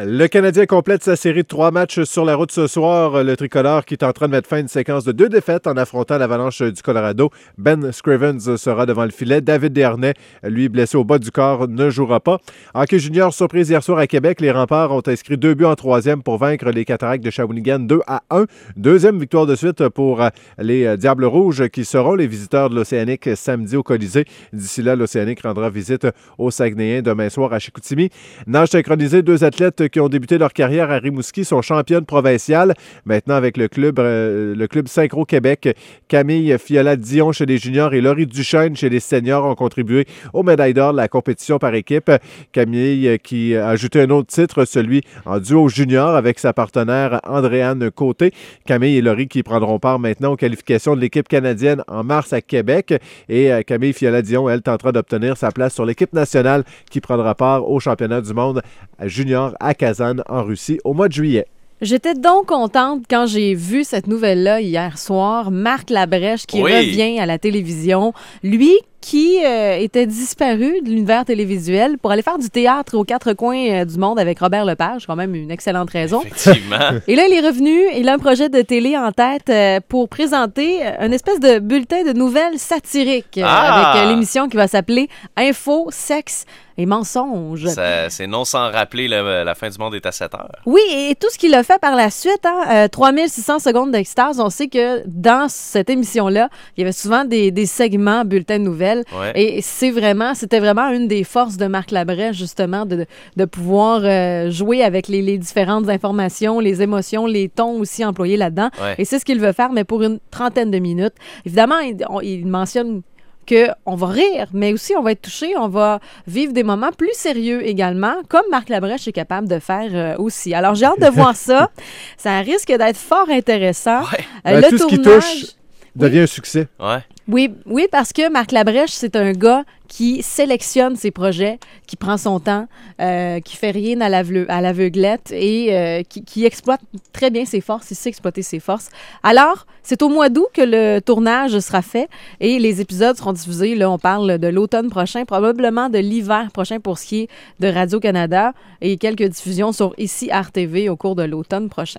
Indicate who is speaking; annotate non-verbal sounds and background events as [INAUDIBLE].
Speaker 1: Le Canadien complète sa série de trois matchs sur la route ce soir. Le tricolore qui est en train de mettre fin à une séquence de deux défaites en affrontant l'avalanche du Colorado. Ben Scrivens sera devant le filet. David Dernay, lui blessé au bas du corps, ne jouera pas. Hockey junior, surprise hier soir à Québec. Les remparts ont inscrit deux buts en troisième pour vaincre les Cataractes de Shawinigan 2 à 1. Deuxième victoire de suite pour les Diables Rouges qui seront les visiteurs de l'Océanique samedi au Colisée. D'ici là, l'Océanique rendra visite aux Saguenayens demain soir à Chicoutimi. Nage synchronisé, deux athlètes qui ont débuté leur carrière à Rimouski sont championnes provinciales. Maintenant, avec le club, euh, club Synchro Québec, Camille Fiola-Dion chez les juniors et Laurie Duchesne chez les seniors ont contribué aux médailles d'or de la compétition par équipe. Camille euh, qui a ajouté un autre titre, celui en duo junior avec sa partenaire Andréane Côté. Camille et Laurie qui prendront part maintenant aux qualifications de l'équipe canadienne en mars à Québec. Et euh, Camille Fiola-Dion, elle, tentera d'obtenir sa place sur l'équipe nationale qui prendra part au championnat du monde junior à Kazan en Russie au mois de juillet.
Speaker 2: J'étais donc contente quand j'ai vu cette nouvelle-là hier soir. Marc Labrèche qui revient à la télévision. Lui qui euh, était disparu de l'univers télévisuel pour aller faire du théâtre aux quatre coins euh, du monde avec Robert Lepage, quand même une excellente raison.
Speaker 3: Effectivement.
Speaker 2: Et là, il est revenu, il a un projet de télé en tête euh, pour présenter une espèce de bulletin de nouvelles satiriques
Speaker 3: Ah!
Speaker 2: avec l'émission qui va s'appeler Info, sexe et mensonges.
Speaker 3: C'est non sans rappeler le- la fin du monde est à 7 heures.
Speaker 2: Oui, et tout ce qu'il a fait par la suite, hein, euh, 3600 secondes d'extase, on sait que dans cette émission-là, il y avait souvent des, des segments bulletins de nouvelles.
Speaker 3: Ouais.
Speaker 2: Et c'est vraiment, c'était vraiment une des forces de Marc Labrèche, justement, de, de pouvoir euh, jouer avec les, les différentes informations, les émotions, les tons aussi employés là-dedans.
Speaker 3: Ouais.
Speaker 2: Et c'est ce qu'il veut faire, mais pour une trentaine de minutes. Évidemment, il, on- il mentionne que on va rire, mais aussi on va être touché, on va vivre des moments plus sérieux également, comme Marc Labrèche est capable de faire euh, aussi. Alors j'ai hâte de voir [LAUGHS] ça. Ça risque d'être fort intéressant.
Speaker 3: Ouais.
Speaker 2: Euh,
Speaker 1: Ben,
Speaker 2: le
Speaker 1: tout ce qui touche devient un succès.
Speaker 3: Ouais.
Speaker 2: Oui, oui, parce que Marc Labrèche, c'est un gars qui sélectionne ses projets, qui prend son temps, euh, qui fait rien à l'aveu- à l'aveuglette et euh, qui, qui exploite très bien ses forces, il sait exploiter ses forces. Alors, c'est au mois d'août que le tournage sera fait et les épisodes seront diffusés. Là, on parle de l'automne prochain, probablement de l'hiver prochain pour ce qui est de Radio-Canada et quelques diffusions sur ici RTV au cours de l'automne prochain.